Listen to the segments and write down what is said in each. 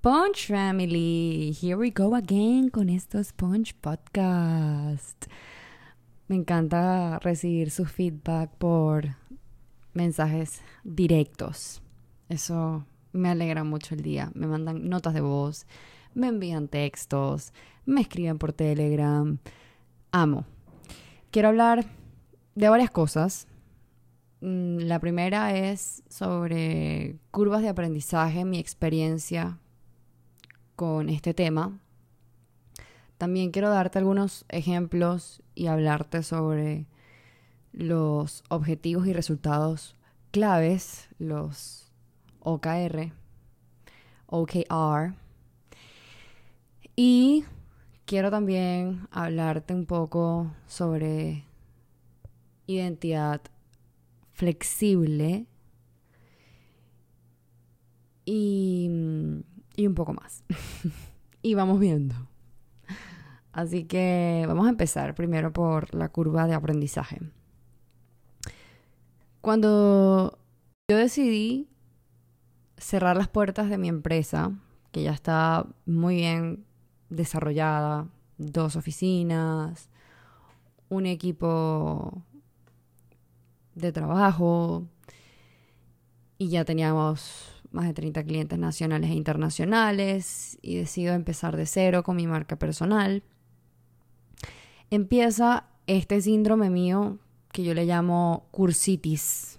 Punch Family, here we go again con estos Punch Podcast. Me encanta recibir su feedback por mensajes directos. Eso me alegra mucho el día. Me mandan notas de voz, me envían textos, me escriben por Telegram. Amo. Quiero hablar de varias cosas. Mm, la primera es sobre curvas de aprendizaje, mi experiencia con este tema. También quiero darte algunos ejemplos y hablarte sobre los objetivos y resultados claves, los OKR, OKR. Y quiero también hablarte un poco sobre identidad flexible y, y un poco más. y vamos viendo. Así que vamos a empezar primero por la curva de aprendizaje. Cuando yo decidí cerrar las puertas de mi empresa, que ya está muy bien desarrollada, dos oficinas, un equipo de trabajo y ya teníamos más de 30 clientes nacionales e internacionales y decido empezar de cero con mi marca personal. Empieza este síndrome mío que yo le llamo cursitis,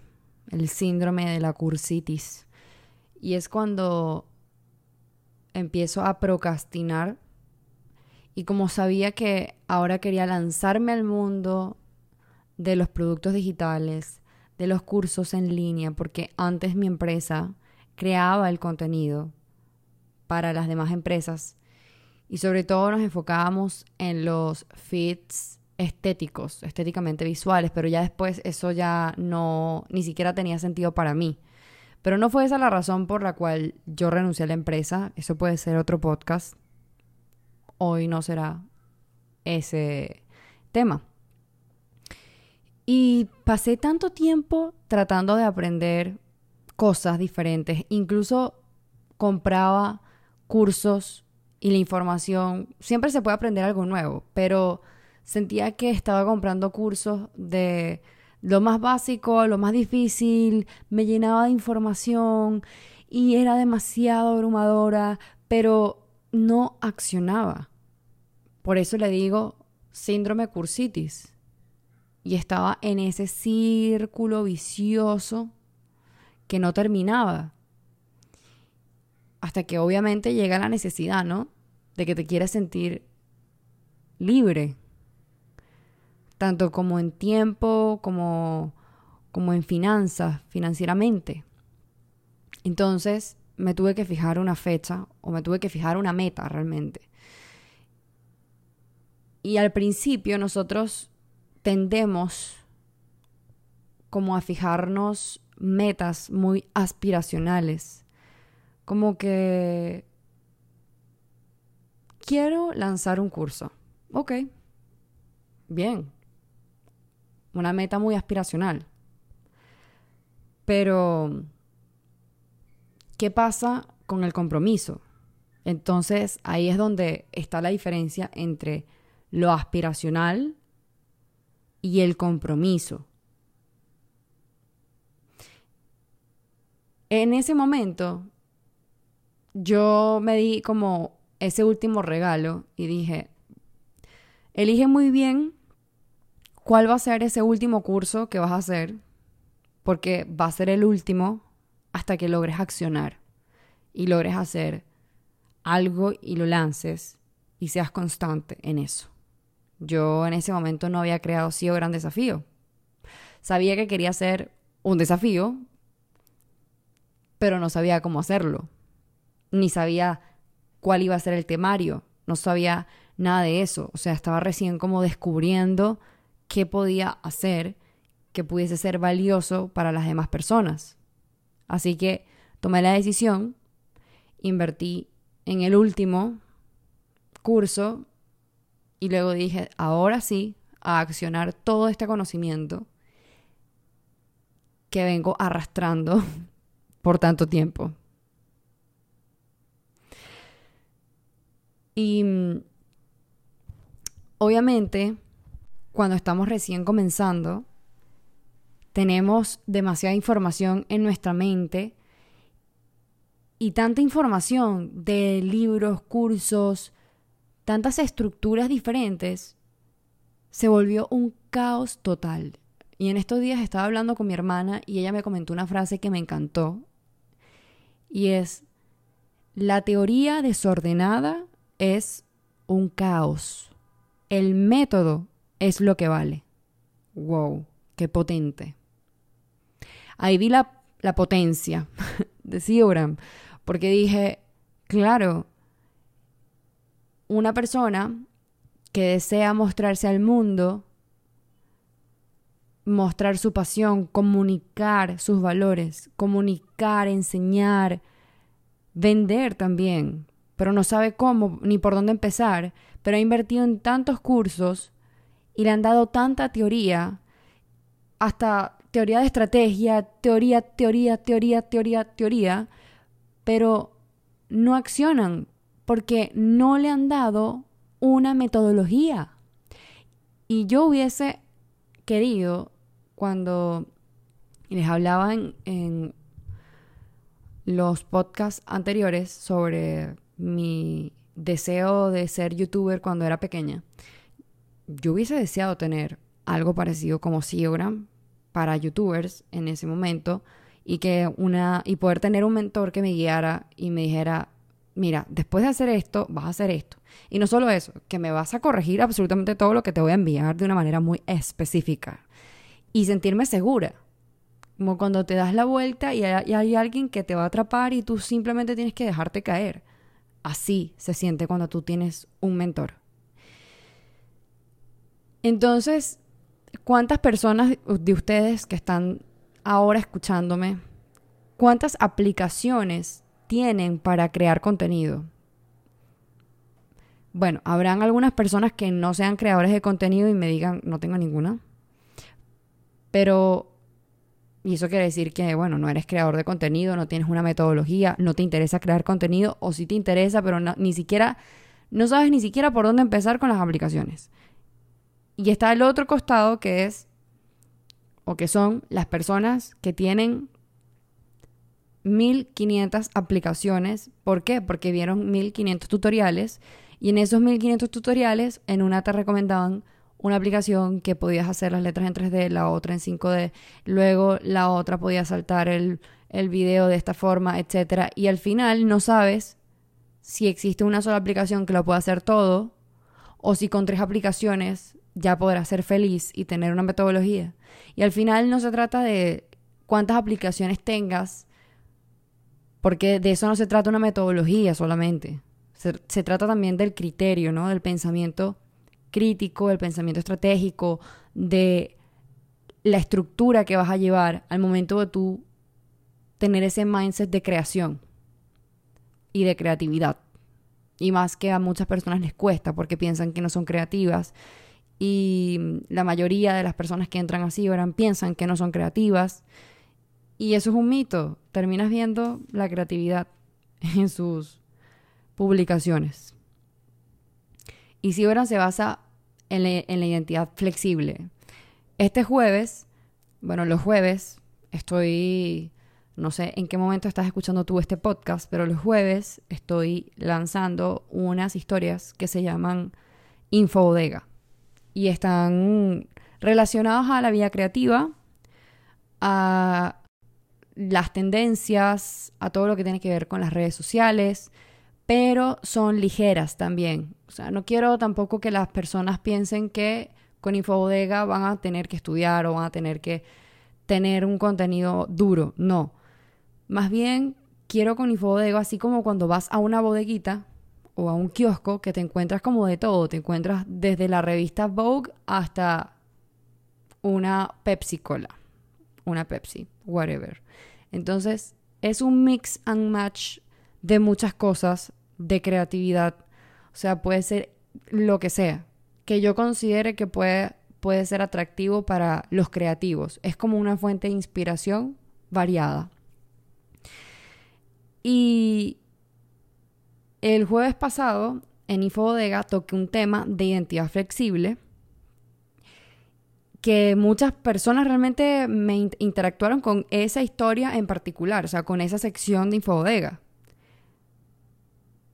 el síndrome de la cursitis. Y es cuando empiezo a procrastinar y como sabía que ahora quería lanzarme al mundo de los productos digitales, de los cursos en línea, porque antes mi empresa creaba el contenido para las demás empresas y sobre todo nos enfocábamos en los feeds estéticos, estéticamente visuales, pero ya después eso ya no, ni siquiera tenía sentido para mí. Pero no fue esa la razón por la cual yo renuncié a la empresa, eso puede ser otro podcast. Hoy no será ese tema. Y pasé tanto tiempo tratando de aprender cosas diferentes. Incluso compraba cursos y la información. Siempre se puede aprender algo nuevo, pero sentía que estaba comprando cursos de lo más básico, lo más difícil, me llenaba de información y era demasiado abrumadora, pero no accionaba. Por eso le digo síndrome cursitis. Y estaba en ese círculo vicioso que no terminaba. Hasta que obviamente llega la necesidad, ¿no? De que te quieres sentir libre. Tanto como en tiempo, como, como en finanzas, financieramente. Entonces me tuve que fijar una fecha o me tuve que fijar una meta realmente. Y al principio nosotros tendemos como a fijarnos metas muy aspiracionales. Como que quiero lanzar un curso. Ok. Bien. Una meta muy aspiracional. Pero, ¿qué pasa con el compromiso? Entonces, ahí es donde está la diferencia entre lo aspiracional y el compromiso. En ese momento, yo me di como ese último regalo y dije, elige muy bien cuál va a ser ese último curso que vas a hacer, porque va a ser el último hasta que logres accionar y logres hacer algo y lo lances y seas constante en eso. Yo en ese momento no había creado SEO Gran Desafío. Sabía que quería hacer un desafío, pero no sabía cómo hacerlo. Ni sabía cuál iba a ser el temario. No sabía nada de eso. O sea, estaba recién como descubriendo qué podía hacer que pudiese ser valioso para las demás personas. Así que tomé la decisión, invertí en el último curso y luego dije, ahora sí, a accionar todo este conocimiento que vengo arrastrando por tanto tiempo. Y mm, obviamente, cuando estamos recién comenzando, tenemos demasiada información en nuestra mente y tanta información de libros, cursos, tantas estructuras diferentes, se volvió un caos total. Y en estos días estaba hablando con mi hermana y ella me comentó una frase que me encantó. Y es, la teoría desordenada es un caos. El método es lo que vale. Wow, qué potente. Ahí vi la, la potencia de Siobram porque dije, claro, una persona que desea mostrarse al mundo, mostrar su pasión, comunicar sus valores, comunicar, enseñar, vender también, pero no sabe cómo ni por dónde empezar, pero ha invertido en tantos cursos y le han dado tanta teoría, hasta teoría de estrategia, teoría, teoría, teoría, teoría, teoría, pero no accionan porque no le han dado una metodología. Y yo hubiese querido, cuando les hablaba en, los podcasts anteriores sobre mi deseo de ser youtuber cuando era pequeña, yo hubiese deseado tener algo parecido como Siogram para youtubers en ese momento, y que una y poder tener un mentor que me guiara y me dijera, mira, después de hacer esto, vas a hacer esto. Y no solo eso, que me vas a corregir absolutamente todo lo que te voy a enviar de una manera muy específica. Y sentirme segura. Como cuando te das la vuelta y hay, y hay alguien que te va a atrapar y tú simplemente tienes que dejarte caer. Así se siente cuando tú tienes un mentor. Entonces, ¿cuántas personas de ustedes que están ahora escuchándome, ¿cuántas aplicaciones tienen para crear contenido? Bueno, habrán algunas personas que no sean creadores de contenido y me digan, no tengo ninguna. Pero, y eso quiere decir que, bueno, no eres creador de contenido, no tienes una metodología, no te interesa crear contenido, o sí te interesa, pero ni siquiera, no sabes ni siquiera por dónde empezar con las aplicaciones. Y está el otro costado que es o que son las personas que tienen 1500 aplicaciones. ¿Por qué? Porque vieron 1500 tutoriales y en esos 1500 tutoriales en una te recomendaban una aplicación que podías hacer las letras en 3D, la otra en 5D, luego la otra podía saltar el, el video de esta forma, etc. Y al final no sabes si existe una sola aplicación que lo pueda hacer todo o si con tres aplicaciones ya podrás ser feliz y tener una metodología. Y al final no se trata de cuántas aplicaciones tengas, porque de eso no se trata una metodología solamente. Se, trata también del criterio, ¿no? Del pensamiento crítico, del pensamiento estratégico, de la estructura que vas a llevar al momento de tú tener ese mindset de creación y de creatividad. Y más que a muchas personas les cuesta porque piensan que no son creativas y la mayoría de las personas que entran así ahora piensan que no son creativas y eso es un mito. Terminas viendo la creatividad en sus publicaciones. Y Ciberan se basa en, en la identidad flexible. Este jueves, bueno, los jueves estoy no sé en qué momento estás escuchando tú este podcast, pero los jueves estoy lanzando unas historias que se llaman Infobodega y están relacionados a la vida creativa, a las tendencias, a todo lo que tiene que ver con las redes sociales, pero son ligeras también. O sea, no quiero tampoco que las personas piensen que con Infobodega van a tener que estudiar o van a tener que tener un contenido duro. No. Más bien, quiero con Infobodega, así como cuando vas a una bodeguita o a un kiosco que te encuentras como de todo. Te encuentras desde la revista Vogue hasta una Pepsi Cola, una Pepsi, whatever. Entonces, es un mix and match de muchas cosas, de creatividad. O sea, puede ser lo que sea, que yo considere que puede, puede ser atractivo para los creativos. Es como una fuente de inspiración variada. Y el jueves pasado en Infobodega toqué un tema de identidad flexible que muchas personas realmente me interactuaron con esa historia en particular, o sea, con esa sección de Infobodega.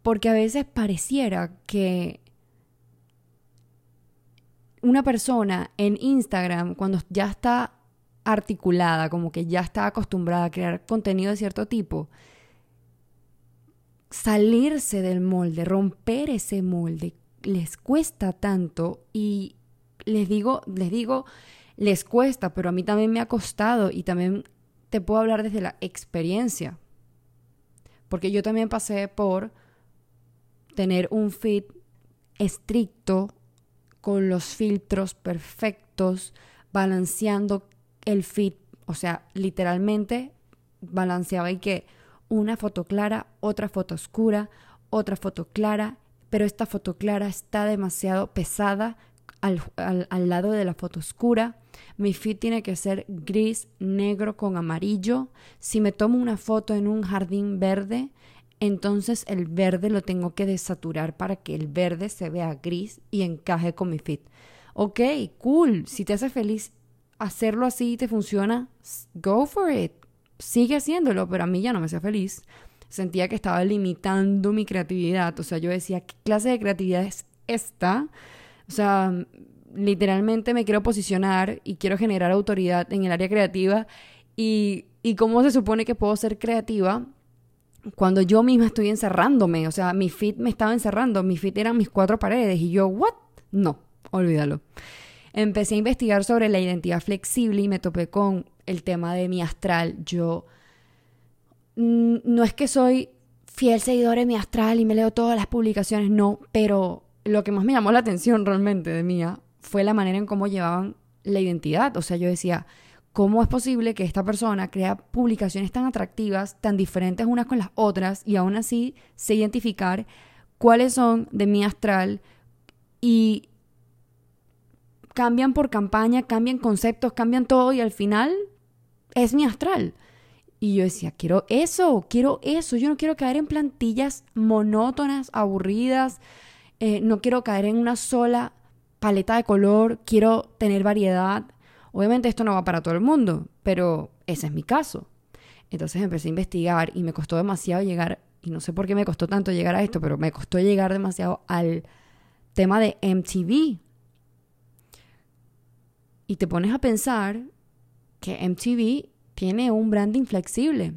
Porque a veces pareciera que una persona en Instagram, cuando ya está articulada, como que ya está acostumbrada a crear contenido de cierto tipo, salirse del molde, romper ese molde, les cuesta tanto y les digo, les digo, les cuesta, pero a mí también me ha costado y también te puedo hablar desde la experiencia. Porque yo también pasé por tener un fit estricto con los filtros perfectos, balanceando el fit, o sea, literalmente balanceaba y que una foto clara, otra foto oscura, otra foto clara, pero esta foto clara está demasiado pesada al, al, lado de la foto oscura. Mi feed tiene que ser gris, negro con amarillo. Si me tomo una foto en un jardín verde, entonces el verde lo tengo que desaturar para que el verde se vea gris y encaje con mi fit. Ok, cool. Si te hace feliz hacerlo así y te funciona, go for it. Sigue haciéndolo, pero a mí ya no me hacía feliz. Sentía que estaba limitando mi creatividad. O sea, yo decía, ¿qué clase de creatividad es esta? O sea, literalmente me quiero posicionar y quiero generar autoridad en el área creativa. ¿Y, y cómo se supone que puedo ser creativa cuando yo misma estoy encerrándome, o sea, mi fit me estaba encerrando, mi fit eran mis cuatro paredes y yo, ¿what? No, olvídalo. Empecé a investigar sobre la identidad flexible y me topé con el tema de mi astral. Yo mm, no es que soy fiel seguidor de mi astral y me leo todas las publicaciones, no, pero lo que más me llamó la atención realmente de mía fue la manera en cómo llevaban la identidad. O sea, yo decía, ¿Cómo es posible que esta persona crea publicaciones tan atractivas, tan diferentes unas con las otras, y aún así sé identificar cuáles son de mi astral y cambian por campaña, cambian conceptos, cambian todo y al final es mi astral? Y yo decía, quiero eso, quiero eso, yo no quiero caer en plantillas monótonas, aburridas, eh, no quiero caer en una sola paleta de color, quiero tener variedad, Obviamente esto no va para todo el mundo, pero ese es mi caso. Entonces empecé a investigar y me costó demasiado llegar, y no sé por qué me costó tanto llegar a esto, pero me costó llegar demasiado al tema de MTV. Y te pones a pensar que MTV tiene un branding flexible,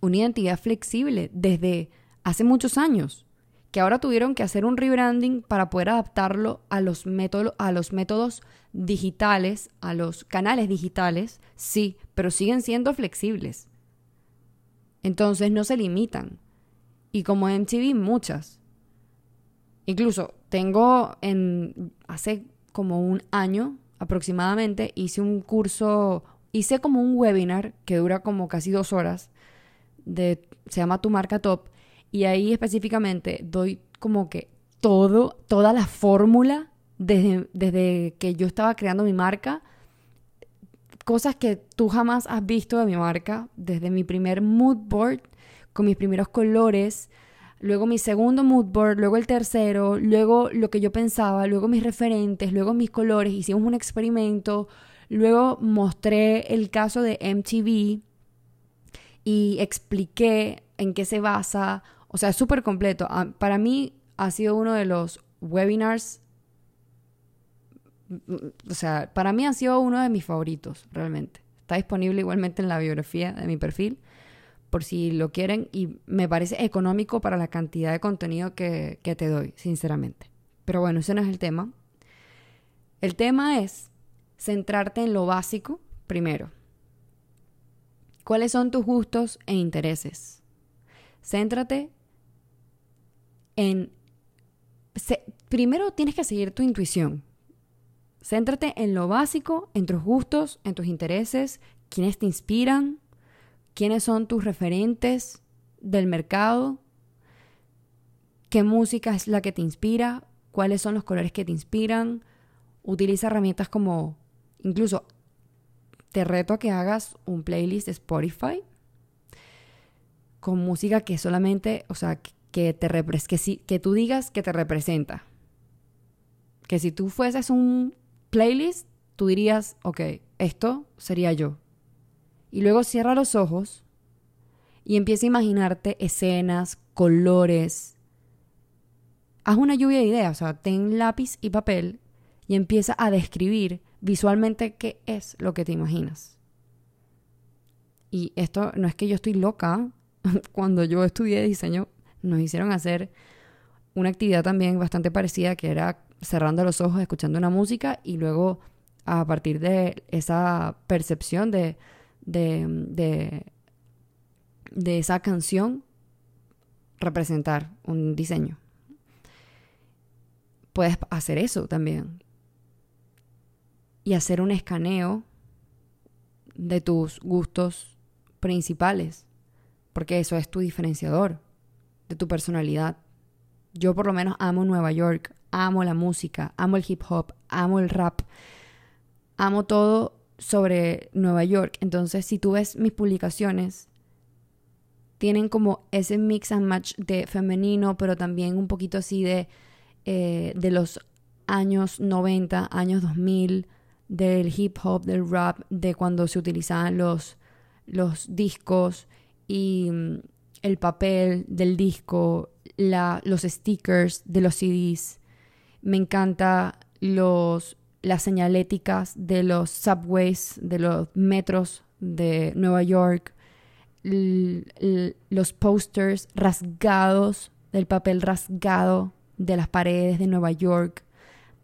una identidad flexible desde hace muchos años que ahora tuvieron que hacer un rebranding para poder adaptarlo a los, métodos, a los métodos digitales, a los canales digitales, sí, pero siguen siendo flexibles. Entonces no se limitan. Y como MTV, muchas. Incluso tengo en hace como un año aproximadamente hice un curso, hice como un webinar que dura como casi dos horas, de, se llama Tu Marca Top, y ahí específicamente doy como que todo, toda la fórmula desde, desde que yo estaba creando mi marca, cosas que tú jamás has visto de mi marca, desde mi primer mood board con mis primeros colores, luego mi segundo mood board, luego el tercero, luego lo que yo pensaba, luego mis referentes, luego mis colores, hicimos un experimento, luego mostré el caso de MTV y expliqué en qué se basa, o sea, súper completo. Ah, para mí ha sido uno de los webinars, o sea, para mí ha sido uno de mis favoritos, realmente. Está disponible igualmente en la biografía de mi perfil, por si lo quieren, y me parece económico para la cantidad de contenido que, que te doy, sinceramente. Pero bueno, ese no es el tema. El tema es centrarte en lo básico primero. ¿Cuáles son tus gustos e intereses? Céntrate en... primero tienes que seguir tu intuición. Céntrate en lo básico, en tus gustos, en tus intereses, quiénes te inspiran, quiénes son tus referentes del mercado, qué música es la que te inspira, cuáles son los colores que te inspiran. Utiliza herramientas como, incluso, te reto a que hagas un playlist de Spotify con música que solamente, o sea, que, te que, si, que tú digas que te representa. Que si tú fueses un playlist, tú dirías, ok, esto sería yo. Y luego cierra los ojos y empieza a imaginarte escenas, colores. Haz una lluvia de ideas, o sea, ten lápiz y papel y empieza a describir visualmente qué es lo que te imaginas. Y esto no es que yo estoy loca. Cuando yo estudié diseño, nos hicieron hacer una actividad también bastante parecida que era cerrando los ojos, escuchando una música y luego a partir de esa percepción de, de, de, esa canción, representar un diseño. Puedes hacer eso también. Y hacer un escaneo de tus gustos principales, porque eso es tu diferenciador de tu personalidad. Yo por lo menos amo Nueva York, amo la música, amo el hip hop, amo el rap, amo todo sobre Nueva York. Entonces, si tú ves mis publicaciones, tienen como ese mix and match de femenino, pero también un poquito así de, eh, de los años 90, años 2000, del hip hop, del rap, de cuando se utilizaban los, los discos y mm, el papel del disco, los stickers de los CDs. Me encanta los, las señaléticas de los subways, de los metros de Nueva York, los posters rasgados, del papel rasgado de las paredes de Nueva York.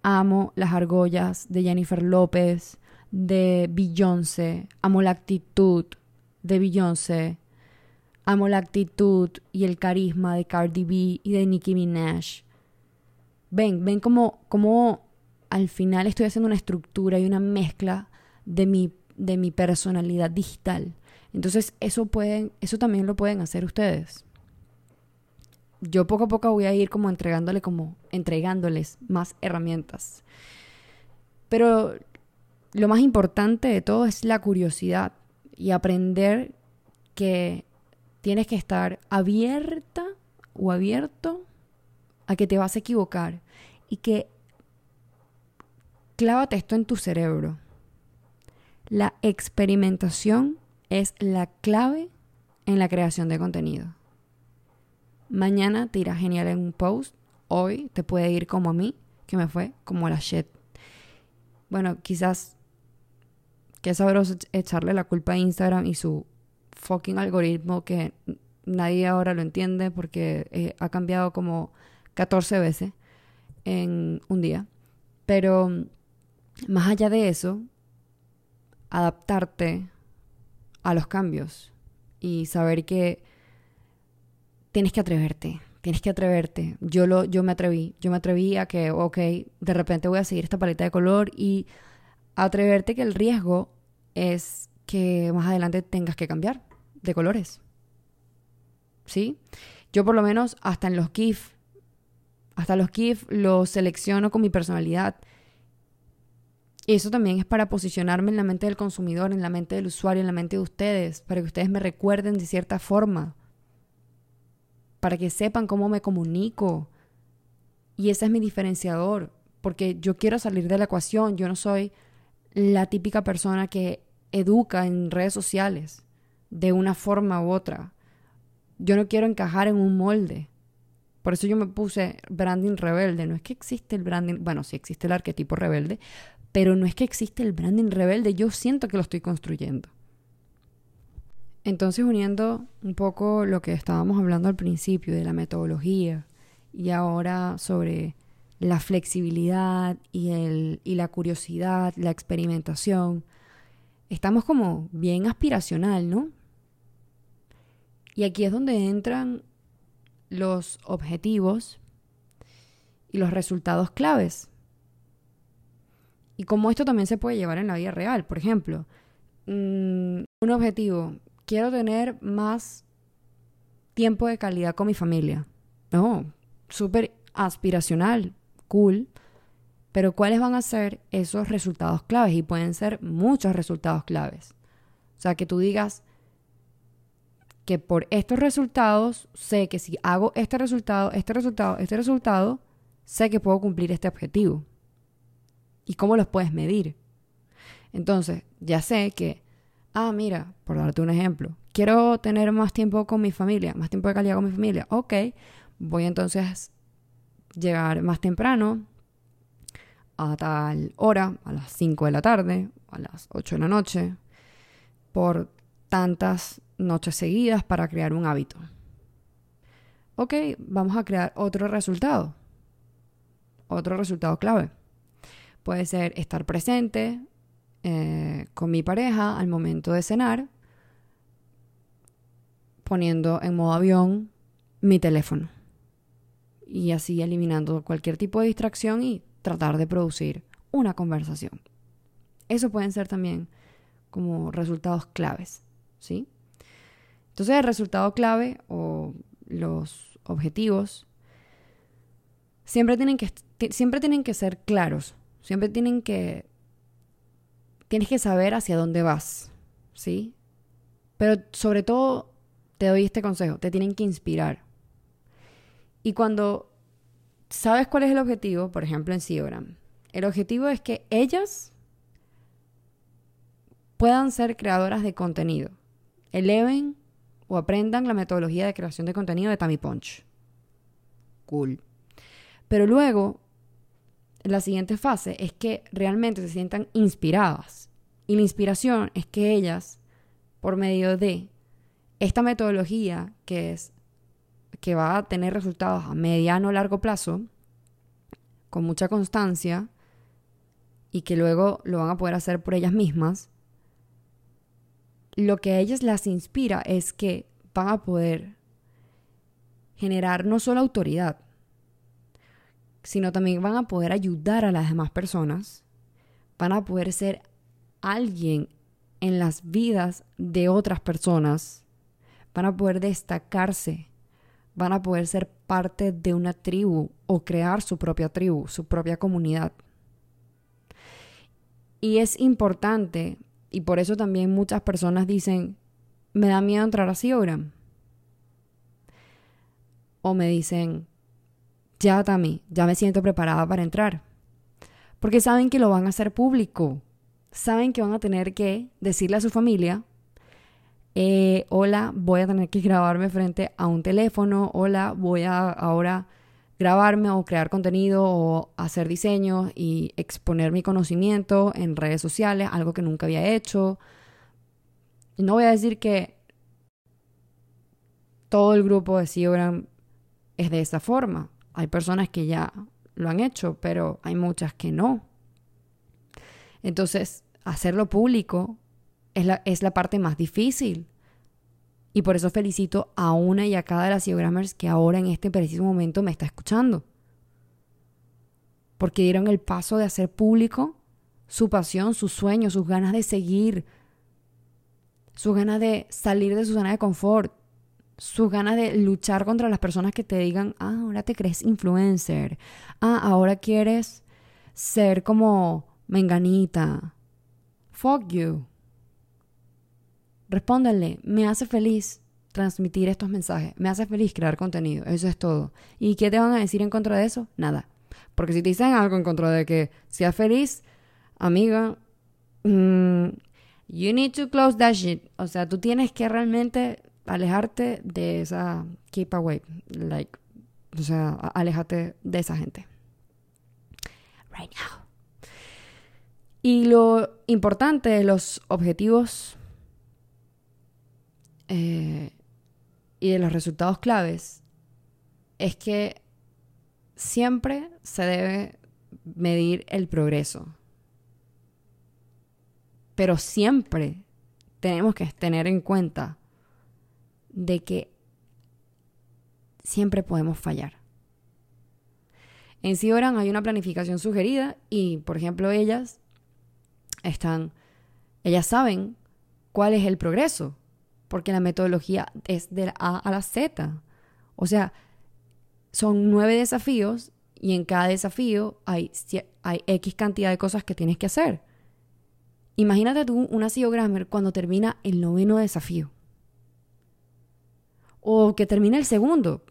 Amo las argollas de Jennifer López, de Beyoncé. Amo la actitud de Beyoncé. Amo la actitud y el carisma de Cardi B y de Nicki Minaj. Ven, ven como, como al final estoy haciendo una estructura y una mezcla de mi, de mi personalidad digital. Entonces, eso, pueden, eso también lo pueden hacer ustedes. Yo poco a poco voy a ir como entregándole como entregándoles más herramientas. Pero lo más importante de todo es la curiosidad y aprender que tienes que estar abierta o abierto a que te vas a equivocar y que clávate esto en tu cerebro. La experimentación es la clave en la creación de contenido. Mañana te irá genial en un post, hoy te puede ir como a mí, que me fue como la shit. Bueno, quizás que sabroso echarle la culpa a Instagram y su fucking algoritmo que nadie ahora lo entiende porque eh, ha cambiado como 14 veces en un día. Pero más allá de eso, adaptarte a los cambios y saber que tienes que atreverte, tienes que atreverte. Yo, lo, yo me atreví, yo me atreví a que, ok, de repente voy a seguir esta paleta de color y atreverte que el riesgo es que más adelante tengas que cambiar de colores. ¿Sí? Yo por lo menos hasta en los GIF, hasta los GIF los selecciono con mi personalidad. Y eso también es para posicionarme en la mente del consumidor, en la mente del usuario, en la mente de ustedes, para que ustedes me recuerden de cierta forma, para que sepan cómo me comunico. Y ese es mi diferenciador, porque yo quiero salir de la ecuación, yo no soy la típica persona que educa en redes sociales de una forma u otra. Yo no quiero encajar en un molde. Por eso yo me puse branding rebelde. No es que existe el branding, bueno, sí existe el arquetipo rebelde, pero no es que existe el branding rebelde. Yo siento que lo estoy construyendo. Entonces, uniendo un poco lo que estábamos hablando al principio de la metodología y ahora sobre la flexibilidad y, el, y la curiosidad, la experimentación, estamos como bien aspiracional, ¿no? Y aquí es donde entran los objetivos y los resultados claves. Y cómo esto también se puede llevar en la vida real. Por ejemplo, mm, un objetivo, quiero tener más tiempo de calidad con mi familia. No, súper aspiracional, cool. Pero ¿cuáles van a ser esos resultados claves? Y pueden ser muchos resultados claves. O sea, que tú digas, que por estos resultados sé que si hago este resultado, este resultado, este resultado, sé que puedo cumplir este objetivo. ¿Y cómo los puedes medir? Entonces, ya sé que, ah, mira, por darte un ejemplo, quiero tener más tiempo con mi familia, más tiempo de calidad con mi familia. Ok, voy entonces llegar más temprano a tal hora, a las 5 de la tarde, a las 8 de la noche, por tantas noches seguidas para crear un hábito. Ok, vamos a crear otro resultado. Otro resultado clave. Puede ser estar presente eh, con mi pareja al momento de cenar, poniendo en modo avión mi teléfono. Y así eliminando cualquier tipo de distracción y tratar de producir una conversación. Eso pueden ser también como resultados claves, ¿sí? Entonces el resultado clave o los objetivos siempre tienen que, siempre tienen que ser claros, siempre tienen que, tienes que saber hacia dónde vas, ¿sí? Pero sobre todo te doy este consejo, te tienen que inspirar. Y cuando sabes cuál es el objetivo, por ejemplo en Ciogram, el objetivo es que ellas puedan ser creadoras de contenido, eleven o aprendan la metodología de creación de contenido de Tammy Punch. Cool. Pero luego, la siguiente fase es que realmente se sientan inspiradas. Y la inspiración es que ellas, por medio de esta metodología que es que va a tener resultados a mediano o largo plazo, con mucha constancia, y que luego lo van a poder hacer por ellas mismas, lo que a ellas las inspira es que van a poder generar no solo autoridad, sino también van a poder ayudar a las demás personas, van a poder ser alguien en las vidas de otras personas, van a poder destacarse, van a poder ser parte de una tribu o crear su propia tribu, su propia comunidad. Y es importante y por eso también muchas personas dicen, me da miedo entrar a Siogram. O me dicen, ya Tami, ya me siento preparada para entrar. Porque saben que lo van a hacer público. Saben que van a tener que decirle a su familia, eh, hola, voy a tener que grabarme frente a un teléfono, hola, voy a ahora grabarme o crear contenido o hacer diseños y exponer mi conocimiento en redes sociales, algo que nunca había hecho. No voy a decir que todo el grupo de Siogram es de esa forma. Hay personas que ya lo han hecho, pero hay muchas que no. Entonces, hacerlo público es la, es la parte más difícil. Y por eso felicito a una y a cada de las Siogrammers que ahora en este preciso momento me está escuchando. Porque dieron el paso de hacer público su pasión, sus sueños, sus ganas de seguir, sus ganas de salir de su zona de confort, sus ganas de luchar contra las personas que te digan, ah, ahora te crees influencer, ah, ahora quieres ser como menganita. Fuck you. Respóndanle, me hace feliz transmitir estos mensajes, me hace feliz crear contenido, eso es todo. ¿Y qué te van a decir en contra de eso? Nada. Porque si te dicen algo en contra de que seas feliz, amiga, mm, you need to close that shit. O sea, tú tienes que realmente alejarte de esa keep away, like, o sea, alejate de esa gente. Right now. Y lo importante los objetivos eh, y de los resultados claves es que siempre se debe medir el progreso. Pero siempre tenemos que tener en cuenta de que siempre podemos fallar. En Sioran hay una planificación sugerida y, por ejemplo, ellas están, ellas saben cuál es el progreso porque la metodología es de la A a la Z. O sea, son nueve desafíos y en cada desafío hay, hay X cantidad de cosas que tienes que hacer. Imagínate tú una CEO Grammer cuando termina el noveno desafío. o que termine el segundo.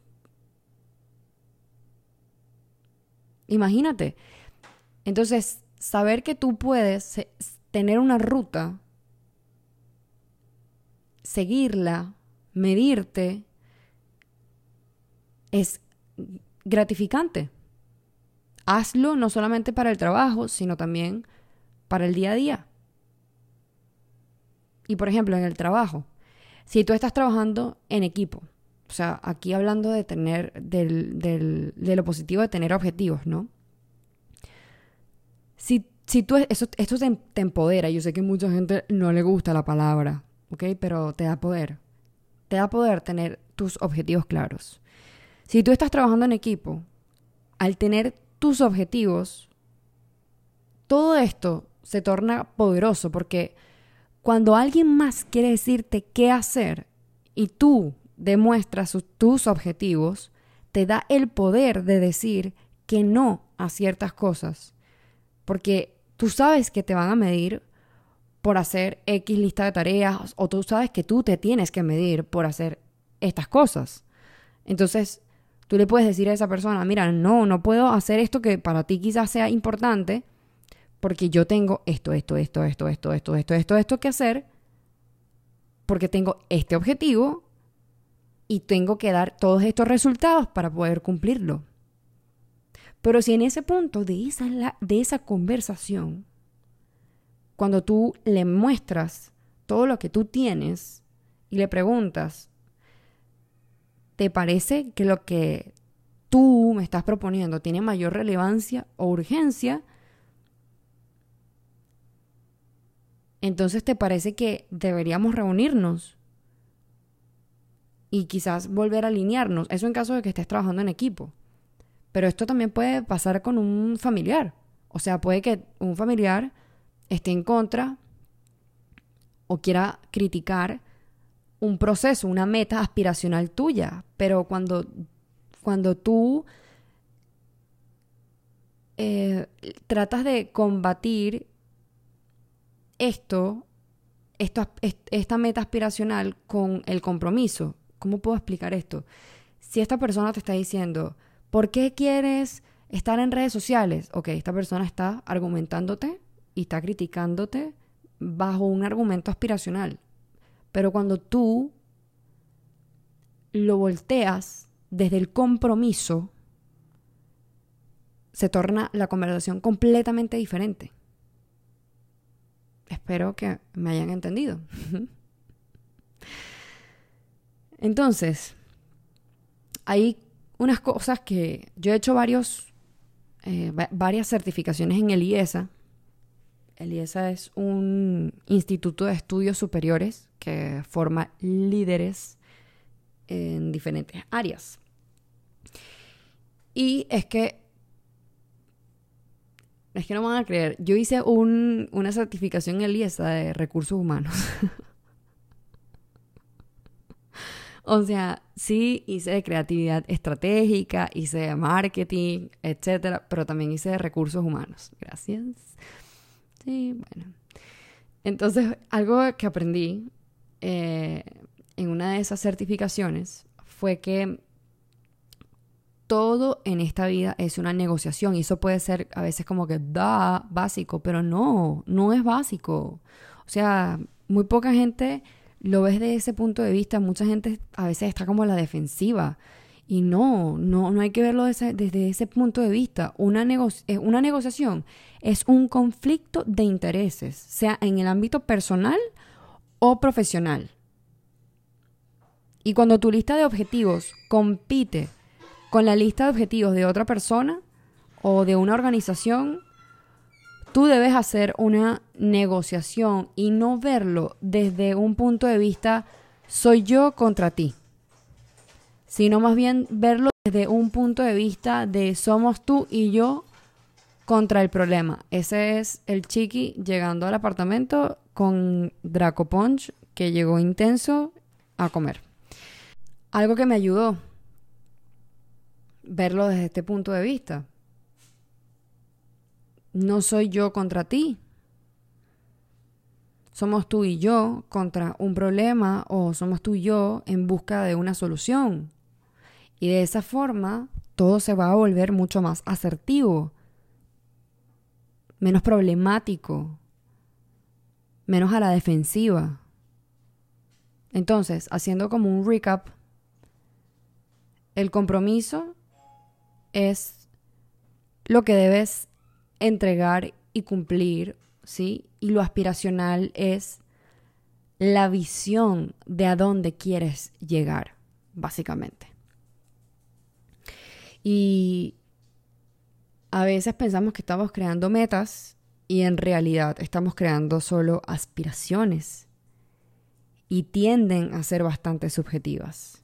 Imagínate. Entonces, saber que tú puedes tener una ruta, seguirla, medirte, es gratificante. Hazlo no solamente para el trabajo, sino también para el día a día. Y por ejemplo, en el trabajo, si tú estás trabajando en equipo, o sea, aquí hablando de tener, del, del, de lo positivo de tener objetivos, ¿no? Si, si tú, eso, esto te, te empodera, yo sé que mucha gente no le gusta la palabra, ¿ok? Pero te da poder. Te da poder tener tus objetivos claros. Si tú estás trabajando en equipo, al tener tus objetivos, todo esto se torna poderoso porque cuando alguien más quiere decirte qué hacer y tú demuestras tus objetivos, te da el poder de decir que no a ciertas cosas. Porque tú sabes que te van a medir por hacer X lista de tareas o tú sabes que tú te tienes que medir por hacer estas cosas. Entonces, tú le puedes decir a esa persona, mira, no, no puedo hacer esto que para ti quizás sea importante porque yo tengo esto, esto, esto, esto, esto, esto, esto, esto, esto que hacer, porque tengo este objetivo y tengo que dar todos estos resultados para poder cumplirlo. Pero si en ese punto de esa, de esa conversación, cuando tú le muestras todo lo que tú tienes y le preguntas, ¿te parece que lo que tú me estás proponiendo tiene mayor relevancia o urgencia? entonces te parece que deberíamos reunirnos y quizás volver a alinearnos. Eso en caso de que estés trabajando en equipo. Pero esto también puede pasar con un familiar. O sea, puede que un familiar esté en contra o quiera criticar un proceso, una meta aspiracional tuya. Pero cuando, cuando tú eh, tratas de combatir esto, esto, esta meta aspiracional con el compromiso. ¿Cómo puedo explicar esto? Si esta persona te está diciendo, ¿por qué quieres estar en redes sociales? Ok, esta persona está argumentándote y está criticándote bajo un argumento aspiracional. Pero cuando tú lo volteas desde el compromiso, se torna la conversación completamente diferente. Espero que me hayan entendido. Entonces, hay unas cosas que yo he hecho varios, eh, varias certificaciones en el IESA. El IESA es un instituto de estudios superiores que forma líderes en diferentes áreas. Y es que es que no me van a creer. Yo hice un, una certificación en el IESA de recursos humanos. o sea, sí hice de creatividad estratégica, hice de marketing, etcétera, pero también hice de recursos humanos. Gracias. Sí, bueno. Entonces, algo que aprendí eh, en una de esas certificaciones fue que todo en esta vida es una negociación y eso puede ser a veces como que da básico, pero no, no es básico. O sea, muy poca gente lo ve desde ese punto de vista, mucha gente a veces está como a la defensiva. Y no, no, no hay que verlo desde, ese punto de vista. Una, eh, una negociación es un conflicto de intereses, sea en el ámbito personal o profesional. Y cuando tu lista de objetivos compite con la lista de objetivos de otra persona o de una organización, tú debes hacer una negociación y no verlo desde un punto de vista soy yo contra ti, sino más bien verlo desde un punto de vista de somos tú y yo contra el problema. Ese es el chiqui llegando al apartamento con Draco Punch que llegó intenso a comer. Algo que me ayudó verlo desde este punto de vista. No soy yo contra ti. somos tú y yo contra un problema o somos tú y yo en busca de una solución. Y de esa forma todo se va a volver mucho más asertivo, menos problemático, menos a la defensiva. Entonces, haciendo como un recap, el compromiso es lo que debes entregar y cumplir, ¿sí? Y lo aspiracional es la visión de a dónde quieres llegar, básicamente. Y a veces pensamos que estamos creando metas y en realidad estamos creando solo aspiraciones y tienden a ser bastante subjetivas.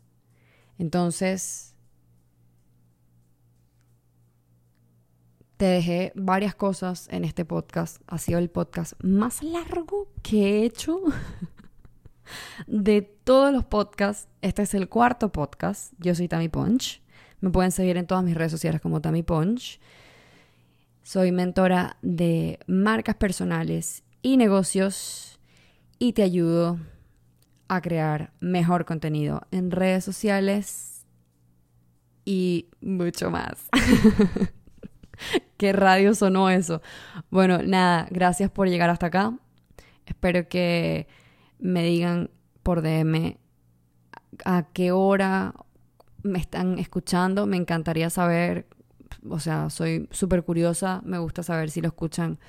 Entonces, te dejé varias cosas en este podcast. Ha sido el podcast más largo que he hecho de todos los podcasts. Este es el cuarto podcast. Yo soy Tammy Punch. Me pueden seguir en todas mis redes sociales como Tammy Punch. Soy mentora de marcas personales y negocios y te ayudo a crear mejor contenido en redes sociales y mucho más. ¿Qué radio sonó eso? Bueno, nada, gracias por llegar hasta acá. Espero que me digan por DM a qué hora me están escuchando. Me encantaría saber, o sea, soy súper curiosa. Me gusta saber si lo escuchan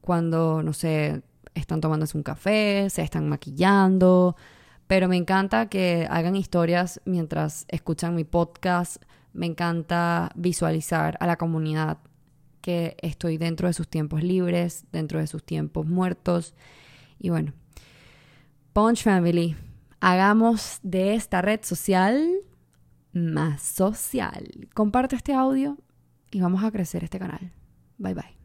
cuando, no sé, están tomándose un café, se están maquillando. Pero me encanta que hagan historias mientras escuchan mi podcast. Me encanta visualizar a la comunidad que estoy dentro de sus tiempos libres, dentro de sus tiempos muertos. Y bueno, Punch Family, hagamos de esta red social más social. Comparte este audio y vamos a crecer este canal. Bye bye.